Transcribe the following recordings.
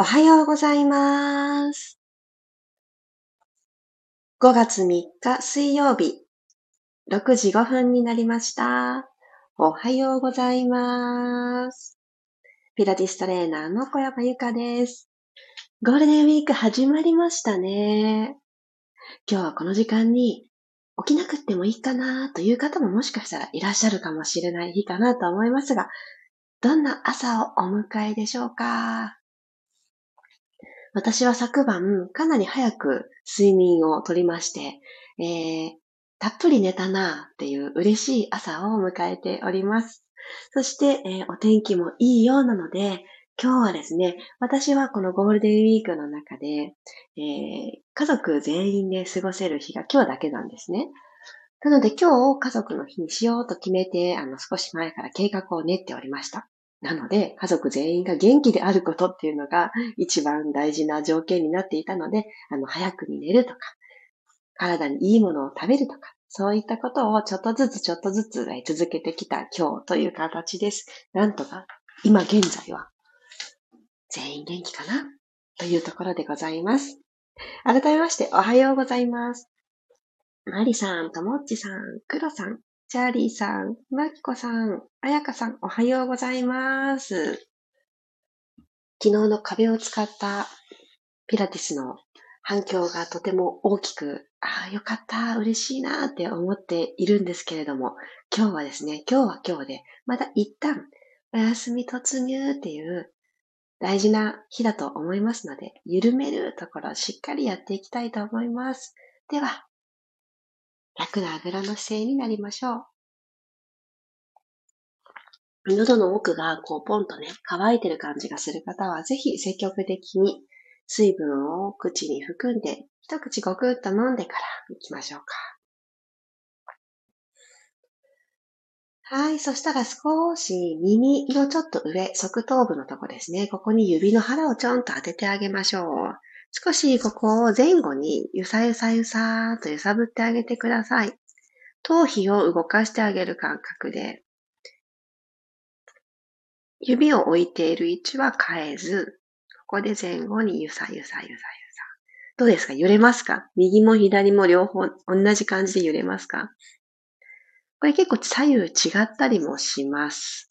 おはようございます。5月3日水曜日、6時5分になりました。おはようございます。ピラティストレーナーの小山由かです。ゴールデンウィーク始まりましたね。今日はこの時間に起きなくってもいいかなという方ももしかしたらいらっしゃるかもしれない日かなと思いますが、どんな朝をお迎えでしょうか？私は昨晩かなり早く睡眠をとりまして、えー、たっぷり寝たなっていう嬉しい朝を迎えております。そして、えー、お天気もいいようなので、今日はですね、私はこのゴールデンウィークの中で、えー、家族全員で過ごせる日が今日だけなんですね。なので今日を家族の日にしようと決めて、あの少し前から計画を練っておりました。なので、家族全員が元気であることっていうのが一番大事な条件になっていたので、あの、早くに寝るとか、体にいいものを食べるとか、そういったことをちょっとずつちょっとずつ続けてきた今日という形です。なんとか、今現在は、全員元気かな？というところでございます。改めまして、おはようございます。マリさん、ともっちさん、クロさん、チャーリーさん、マキコさん、あやかさん、おはようございます。昨日の壁を使ったピラティスの反響がとても大きく、ああ、よかった、嬉しいなって思っているんですけれども、今日はですね、今日は今日で、また一旦お休み突入っていう大事な日だと思いますので、緩めるところしっかりやっていきたいと思います。では、楽なあぐらの姿勢になりましょう。喉の奥がこうポンとね、乾いてる感じがする方は、ぜひ積極的に水分を口に含んで、一口ごくっと飲んでから行きましょうか。はい。そしたら少し耳のちょっと上、側頭部のとこですね。ここに指の腹をちょんと当ててあげましょう。少しここを前後にゆさゆさゆさーと揺さぶってあげてください。頭皮を動かしてあげる感覚で、指を置いている位置は変えず、ここで前後にゆさゆさゆさゆさ。どうですか？揺れますか？右も左も両方同じ感じで揺れますか？これ結構左右違ったりもします。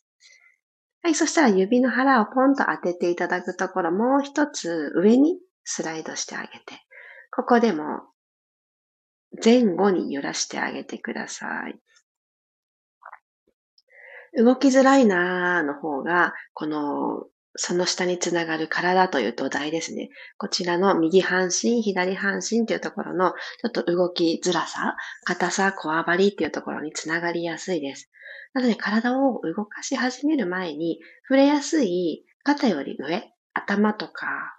はい、そしたら指の腹をポンと当てていただくところ、もう一つ上にスライドしてあげて、ここでも前後に揺らしてあげてください。動きづらいなーの方が、この、その下につながる体という土台ですね。こちらの右半身、左半身というところの、ちょっと動きづらさ、硬さ、こわばりっていうところにつながりやすいです。なので体を動かし始める前に、触れやすい肩より上、頭とか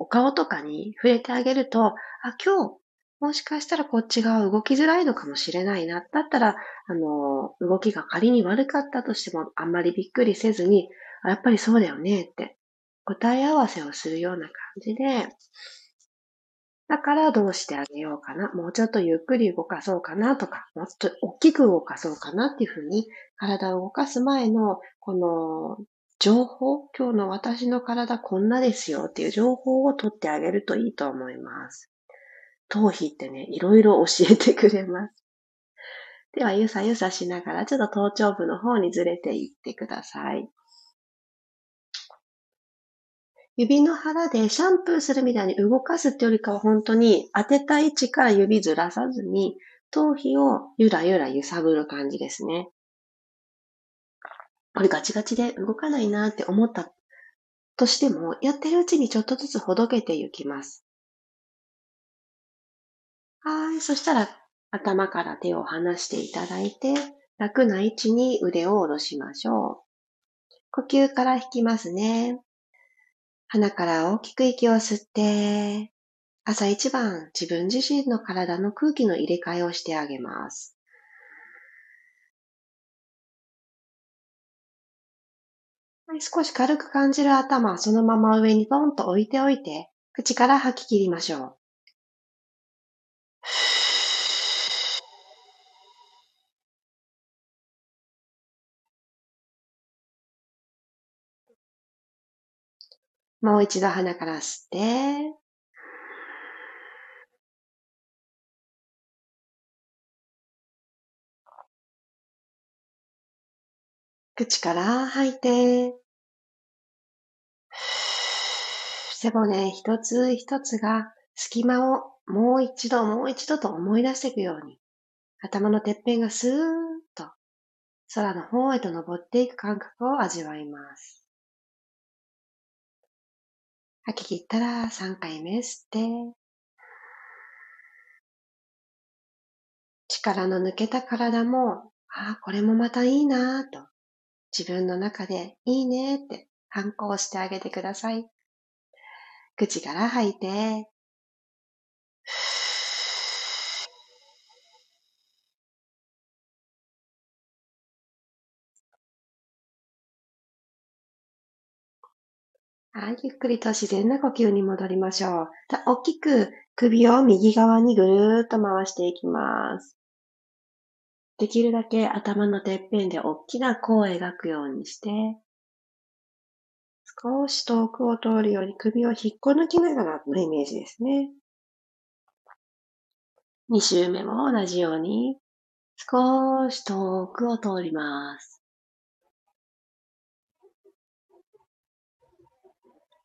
お顔とかに触れてあげると、あ、今日、もしかしたらこっち側動きづらいのかもしれないな。だったら、あの、動きが仮に悪かったとしても、あんまりびっくりせずに、やっぱりそうだよねって答え合わせをするような感じで、だからどうしてあげようかな。もうちょっとゆっくり動かそうかなとか、もっと大きく動かそうかなっていうふうに、体を動かす前の、この情報、今日の私の体こんなですよっていう情報を取ってあげるといいと思います。頭皮ってね、いろいろ教えてくれます。では、ゆさゆさしながら、ちょっと頭頂部の方にずれていってください。指の腹でシャンプーするみたいに動かすってよりかは本当に当てた位置から指ずらさずに頭皮をゆらゆら揺さぶる感じですね。これガチガチで動かないなって思ったとしても、やってるうちにちょっとずつほどけていきます。はい。そしたら、頭から手を離していただいて、楽な位置に腕を下ろしましょう。呼吸から引きますね。鼻から大きく息を吸って、朝一番自分自身の体の空気の入れ替えをしてあげます。少し軽く感じる頭、そのまま上にポンと置いておいて、口から吐き切りましょう。もう一度鼻から吸って、口から吐いて、背骨一つ一つが隙間をもう一度もう一度と思い出していくように、頭のてっぺんがスーッと空の方へと登っていく感覚を味わいます。吐き切ったら3回目吸って、力の抜けた体も、ああ、これもまたいいなぁと、自分の中でいいねって反抗してあげてください。口から吐いて、はい、ゆっくりと自然な呼吸に戻りましょう。大きく首を右側にぐるーっと回していきます。できるだけ頭のてっぺんで大きな弧を描くようにして、少し遠くを通るように首を引っこ抜きながらのイメージですね。2周目も同じように少し遠くを通ります。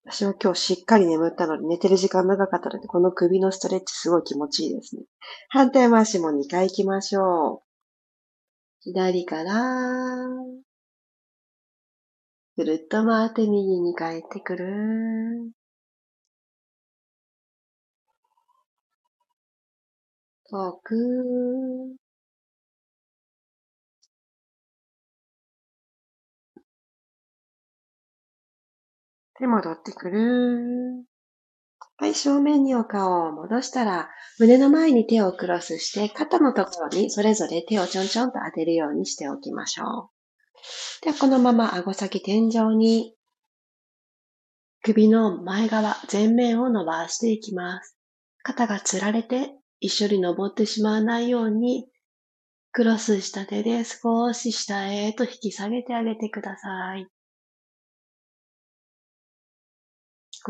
私は今日しっかり眠ったので、寝てる時間長かったので、この首のストレッチすごい気持ちいいですね。反対回しも2回行きましょう。左から、ぐるっと回って右に帰ってくる。遠く、で、戻ってくる。はい、正面にお顔を戻したら、胸の前に手をクロスして、肩のところにそれぞれ手をちょんちょんと当てるようにしておきましょう。では、このまま顎先天井に、首の前側、前面を伸ばしていきます。肩がつられて一緒に登ってしまわないように、クロスした手で少し下へと引き下げてあげてください。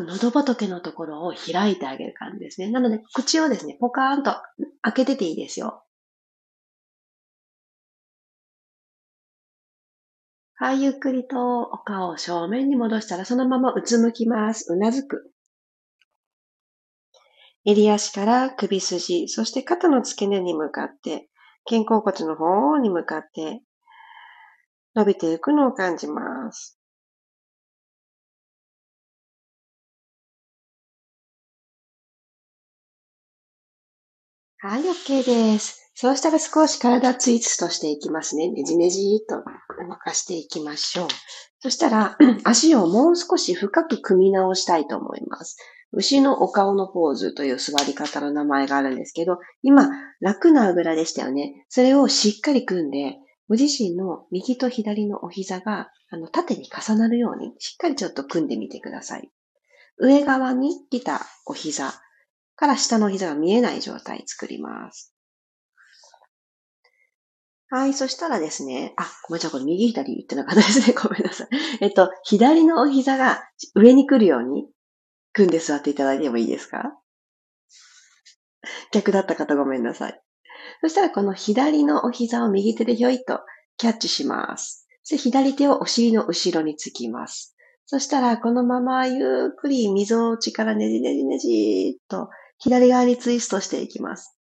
喉仏のところを開いてあげる感じですね。なので、口をですね、ポカーンと開けてていいですよ。はい、ゆっくりとお顔を正面に戻したら、そのままうつむきます。うなずく。襟足から首筋、そして肩の付け根に向かって、肩甲骨の方に向かって伸びていくのを感じます。はい、OK です。そうしたら少し体ツイストしていきますね。ねじねじっと動かしていきましょう。そしたら、足をもう少し深く組み直したいと思います。牛のお顔のポーズという座り方の名前があるんですけど、今、楽なあぐらでしたよね。それをしっかり組んで、ご自身の右と左のお膝があの縦に重なるように、しっかりちょっと組んでみてください。上側に来たお膝、から下の膝が見えない状態作ります。はい、そしたらですね、あ、ごめんなさい、これ右左言ってなかったですね。ごめんなさい。えっと、左のお膝が上に来るように組んで座っていただいてもいいですか？逆だった方ごめんなさい。そしたらこの左のお膝を右手でひょいとキャッチします。左手をお尻の後ろにつきます。そしたらこのままゆっくり溝落ちからねじねじねじっと左側にツイストしていきます。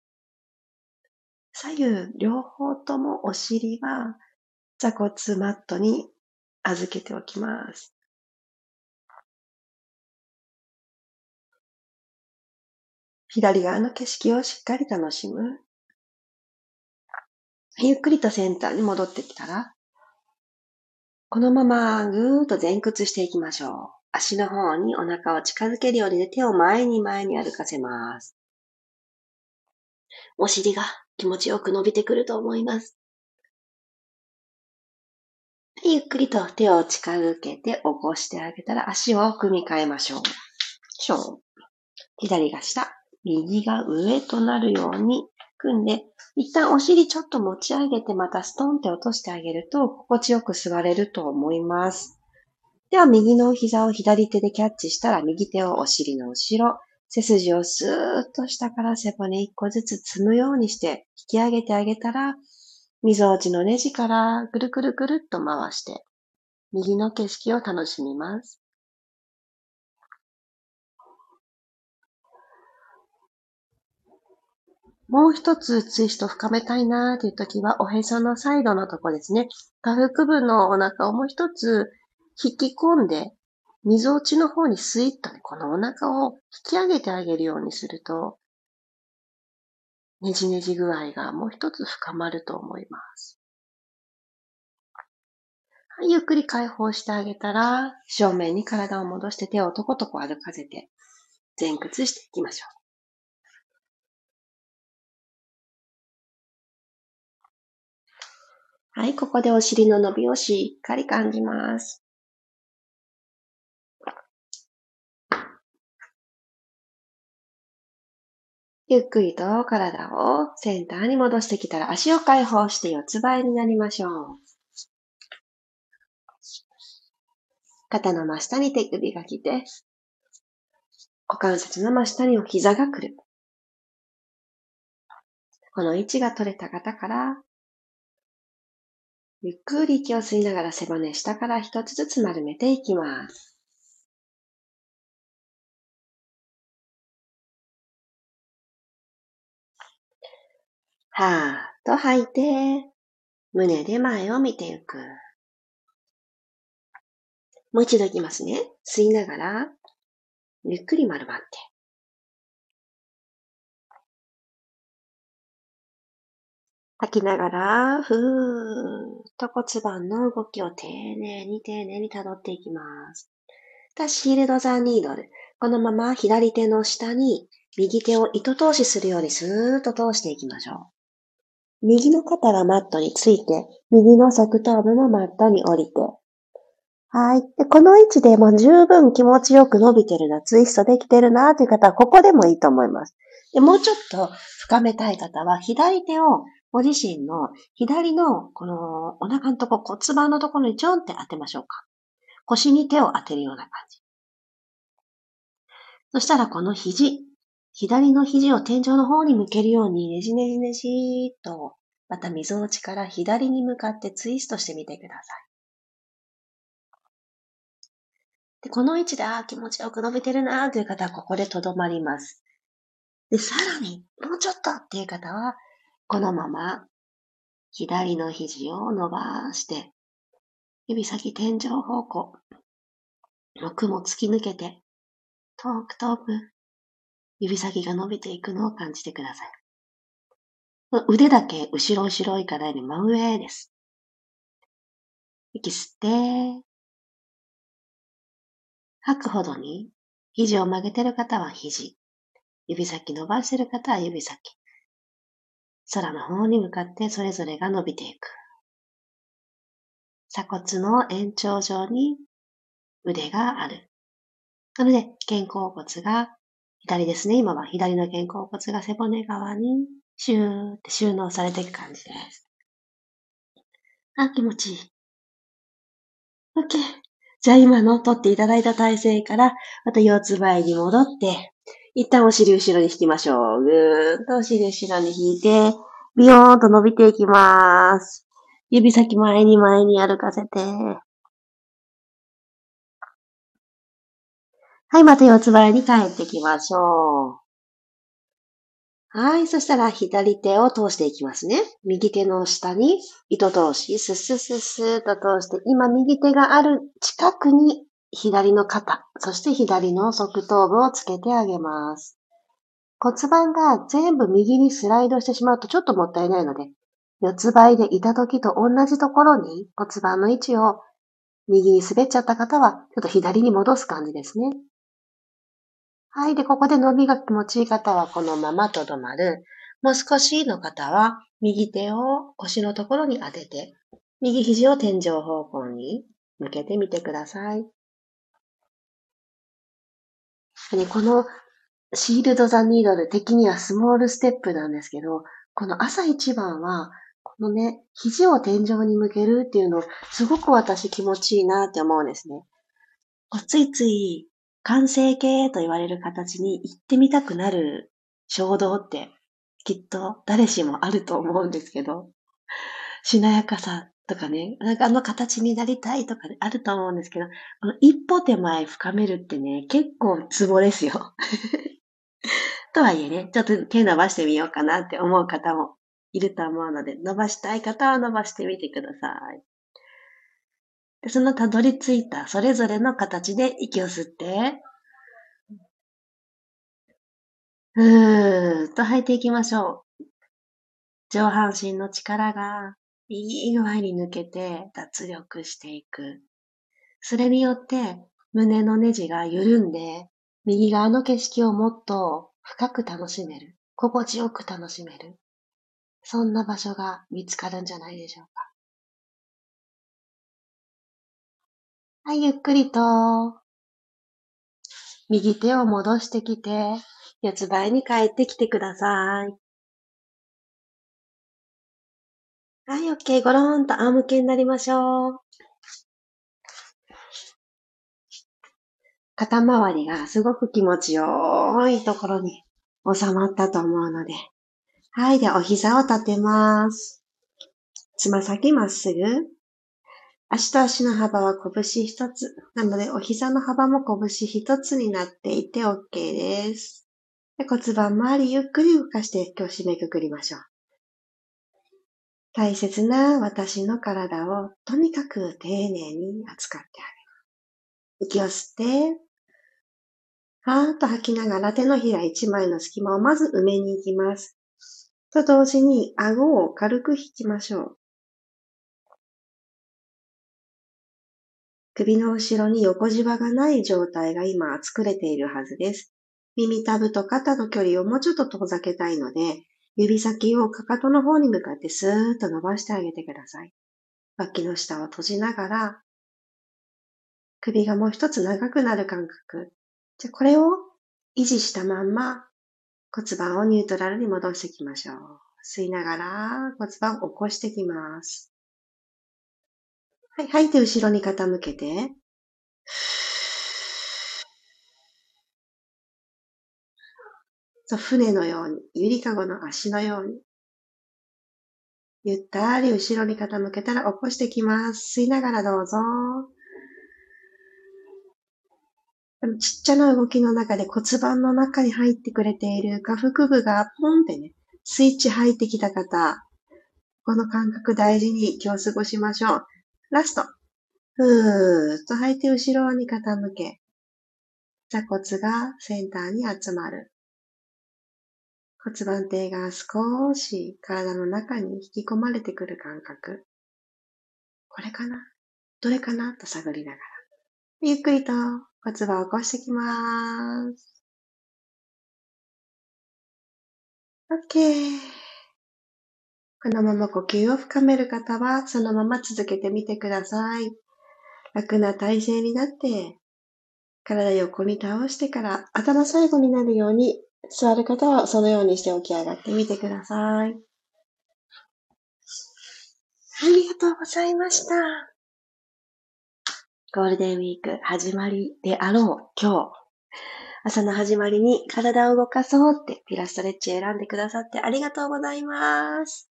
左右両方ともお尻は座骨マットに預けておきます。左側の景色をしっかり楽しむ。ゆっくりとセンターに戻ってきたら、このままぐーっと前屈していきましょう。足の方にお腹を近づけるように手を前に前に歩かせます。お尻が気持ちよく伸びてくると思います。ゆっくりと手を近づけて起こしてあげたら足を組み替えましょう。しょ。左が下、右が上となるように組んで、一旦お尻ちょっと持ち上げてまたストンって落としてあげると心地よく座れると思います。では、右の膝を左手でキャッチしたら、右手をお尻の後ろ、背筋をスーッと下から背骨一個ずつ積むようにして引き上げてあげたら、溝落ちのネジからぐるぐるぐるっと回して、右の景色を楽しみます。もう一つツイスト深めたいなーという時は、おへそのサイドのとこですね。下腹部のお腹をもう一つ引き込んで、溝落ちの方にスイッとね、このお腹を引き上げてあげるようにすると、ねじねじ具合がもう一つ深まると思います。はい、ゆっくり解放してあげたら、正面に体を戻して手をとことこ歩かせて、前屈していきましょう。はい、ここでお尻の伸びをしっかり感じます。ゆっくりと体をセンターに戻してきたら足を解放して四つ倍になりましょう。肩の真下に手首が来て、股関節の真下にお膝が来る。この位置が取れた方から、ゆっくり息を吸いながら背骨下から一つずつ丸めていきます。はーっと吐いて、胸で前を見ていく。もう一度いきますね。吸いながら、ゆっくり丸まって。吐きながら、ふーっと骨盤の動きを丁寧に丁寧に辿っていきます。シールドザニードル。このまま左手の下に右手を糸通しするようにスーッと通していきましょう。右の肩がマットについて、右の側頭部もマットに降りて。はい。で、この位置でも十分気持ちよく伸びてるな、ツイストできてるなという方は、ここでもいいと思います。で、もうちょっと深めたい方は、左手をご自身の左のこのお腹のとこ骨盤のところにちょんって当てましょうか。腰に手を当てるような感じ。そしたらこの肘、左の肘を天井の方に向けるようにねじねじねじーっと、また溝落ちから左に向かってツイストしてみてください。で、この位置で、ああ、気持ちよく伸びてるなーという方はここでとどまります。で、さらに、もうちょっとっていう方は、このまま左の肘を伸ばして、指先天井方向、雲突き抜けて、遠く遠く、指先が伸びていくのを感じてください。腕だけ後ろ後ろいからより真上です。息吸って、吐くほどに、肘を曲げてる方は肘、指先伸ばしてる方は指先、空の方に向かってそれぞれが伸びていく。鎖骨の延長上に腕がある。なので、肩甲骨が左ですね。今は左の肩甲骨が背骨側にシューって収納されていく感じです。あ、気持ちいい。OK。じゃあ今の取っていただいた体勢から、また四つ倍に戻って、一旦お尻後ろに引きましょう。ぐーっとお尻後ろに引いて、ビヨーンと伸びていきます。指先前に前に歩かせて。はい、また四つ倍に帰ってきましょう。はい、そしたら左手を通していきますね。右手の下に糸通し、スッスッスッスーと通して、今右手がある近くに左の肩、そして左の側頭部をつけてあげます。骨盤が全部右にスライドしてしまうとちょっともったいないので、四つ倍でいた時と同じところに骨盤の位置を右に滑っちゃった方は、ちょっと左に戻す感じですね。はい。で、ここで伸びが気持ちいい方はこのままとどまる。もう少しの方は、右手を腰のところに当てて、右肘を天井方向に向けてみてください。このシールド・ザ・ニードル的にはスモールステップなんですけど、この朝一番は、このね、肘を天井に向けるっていうの、すごく私気持ちいいなって思うんですね。ついつい完成形と言われる形に行ってみたくなる衝動ってきっと誰しもあると思うんですけど、しなやかさとかね、なんかあの形になりたいとかあると思うんですけど、この一歩手前深めるってね、結構ツボですよ。とはいえね、ちょっと手伸ばしてみようかなって思う方もいると思うので、伸ばしたい方は伸ばしてみてください。でそのたどり着いたそれぞれの形で息を吸って、ふーっと吐いていきましょう。上半身の力がいい具合に抜けて脱力していく。それによって胸のネジが緩んで、右側の景色をもっと深く楽しめる。心地よく楽しめる。そんな場所が見つかるんじゃないでしょうか。はい、ゆっくりと、右手を戻してきて、四つ倍に帰ってきてください。はい、OK。ゴローンと仰向けになりましょう。肩周りがすごく気持ちよいところに収まったと思うので。はい。で、お膝を立てます。つま先まっすぐ。足と足の幅は拳一つ。なので、お膝の幅も拳一つになっていて OK です。で骨盤周りゆっくり動かして今日締めくくりましょう。大切な私の体をとにかく丁寧に扱ってあげる。息を吸って、はーっと吐きながら手のひら一枚の隙間をまず埋めに行きます。と同時に顎を軽く引きましょう。首の後ろに横じわがない状態が今作れているはずです。耳たぶと肩の距離をもうちょっと遠ざけたいので、指先をかかとの方に向かってスーッと伸ばしてあげてください。脇の下を閉じながら、首がもう一つ長くなる感覚。じゃこれを維持したまんま骨盤をニュートラルに戻していきましょう。吸いながら骨盤を起こしていきます。はい、吐いて後ろに傾けて。そう、船のように、ゆりかごの足のように。ゆったり後ろに傾けたら起こしてきます。吸いながらどうぞ。ちっちゃな動きの中で骨盤の中に入ってくれている下腹部がポンってね、スイッチ入ってきた方、この感覚大事に今日過ごしましょう。ラスト。ふーっと吐いて後ろに傾け、座骨がセンターに集まる。骨盤底が少し体の中に引き込まれてくる感覚。これかな？どれかな？と探りながら。ゆっくりと骨盤を起こしてきます。OK。このまま呼吸を深める方はそのまま続けてみてください。楽な体勢になって、体横に倒してから頭最後になるように座る方はそのようにして起き上がってみてください。ありがとうございました。ゴールデンウィーク始まりであろう今日。朝の始まりに体を動かそうってピラストレッチ選んでくださってありがとうございます。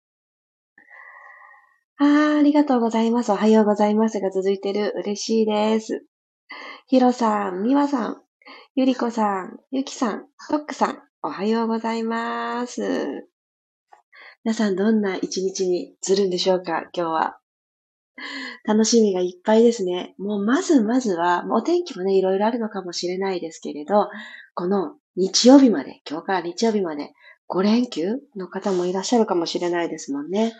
ああありがとうございます。おはようございますが続いてる。嬉しいです。ヒロさん、ミワさん、ゆりこさん、ゆきさん、トックさん、おはようございます。皆さんどんな一日にするんでしょうか今日は。楽しみがいっぱいですね。もうまずまずは、お天気もね、いろいろあるのかもしれないですけれど、この日曜日まで、今日から日曜日まで5連休の方もいらっしゃるかもしれないですもんね。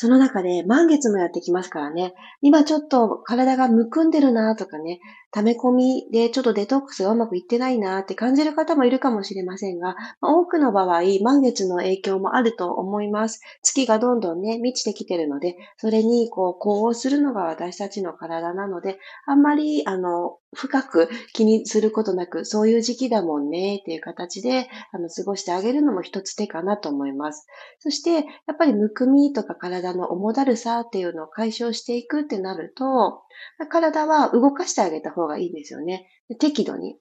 その中で満月もやってきますからね、今ちょっと体がむくんでるなとかね、溜め込みでちょっとデトックスがうまくいってないなって感じる方もいるかもしれませんが、多くの場合、満月の影響もあると思います。月がどんどんね、満ちてきてるので、それにこう、呼応するのが私たちの体なので、あんまり、あの、深く気にすることなく、そういう時期だもんねっていう形で、あの、過ごしてあげるのも一つ手かなと思います。そして、やっぱりむくみとか体体の重だるさっていうのを解消していくってなると、体は動かしてあげた方がいいんですよね。適度に。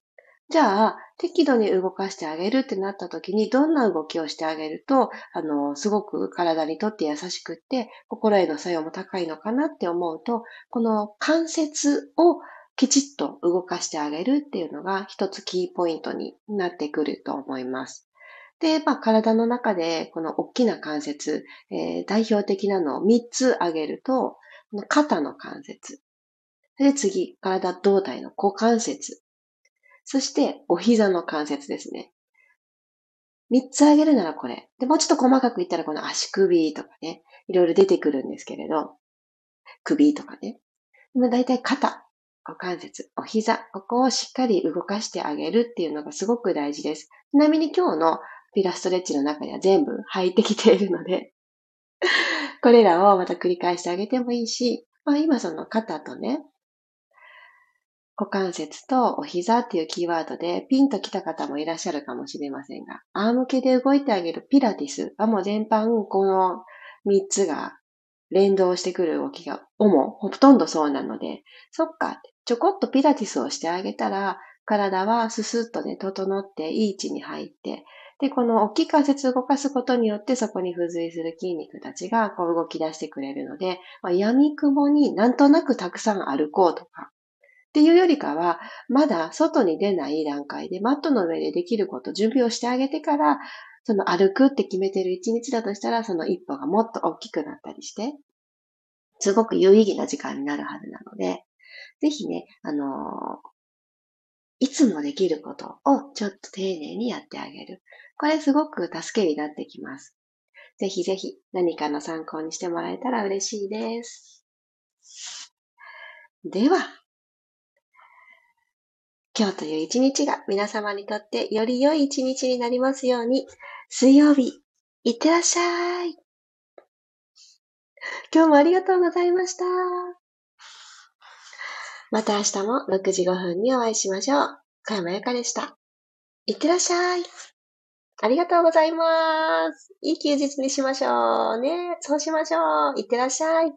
じゃあ、適度に動かしてあげるってなった時に、どんな動きをしてあげると、あの、すごく体にとって優しくって、心への作用も高いのかなって思うと、この関節をきちっと動かしてあげるっていうのが一つキーポイントになってくると思います。で、まあ、体の中でこの大きな関節、えー、代表的なのを3つ挙げると、肩の関節。で、次、体胴体の股関節。そして、お膝の関節ですね。三つ挙げるならこれ。で、もうちょっと細かく言ったらこの足首とかね、いろいろ出てくるんですけれど、首とかね。でも大体肩、股関節、お膝、ここをしっかり動かしてあげるっていうのがすごく大事です。ちなみに今日のピラストレッチの中には全部入ってきているので これらをまた繰り返してあげてもいいし、まあ今その肩とね、股関節とお膝っていうキーワードでピンと来た方もいらっしゃるかもしれませんが、仰向けで動いてあげるピラティスはもう全般この3つが連動してくる動きが主、ほとんどそうなので、そっか、ちょこっとピラティスをしてあげたら、体はススッとね、整っていい位置に入って、で、この大きい関節を動かすことによって、そこに付随する筋肉たちがこう動き出してくれるので、まあ、闇雲になんとなくたくさん歩こうとか、っていうよりかは、まだ外に出ない段階でマットの上でできること、準備をしてあげてから、その歩くって決めてる一日だとしたら、その一歩がもっと大きくなったりして、すごく有意義な時間になるはずなので、ぜひね、あのー、いつもできることをちょっと丁寧にやってあげる。これすごく助けになってきます。ぜひぜひ何かの参考にしてもらえたら嬉しいです。では、今日という一日が皆様にとってより良い一日になりますように、水曜日、いってらっしゃい。今日もありがとうございました。また明日も6時5分にお会いしましょう。小山由かでした。いってらっしゃい。ありがとうございます。いい休日にしましょうね。そうしましょう。いってらっしゃい。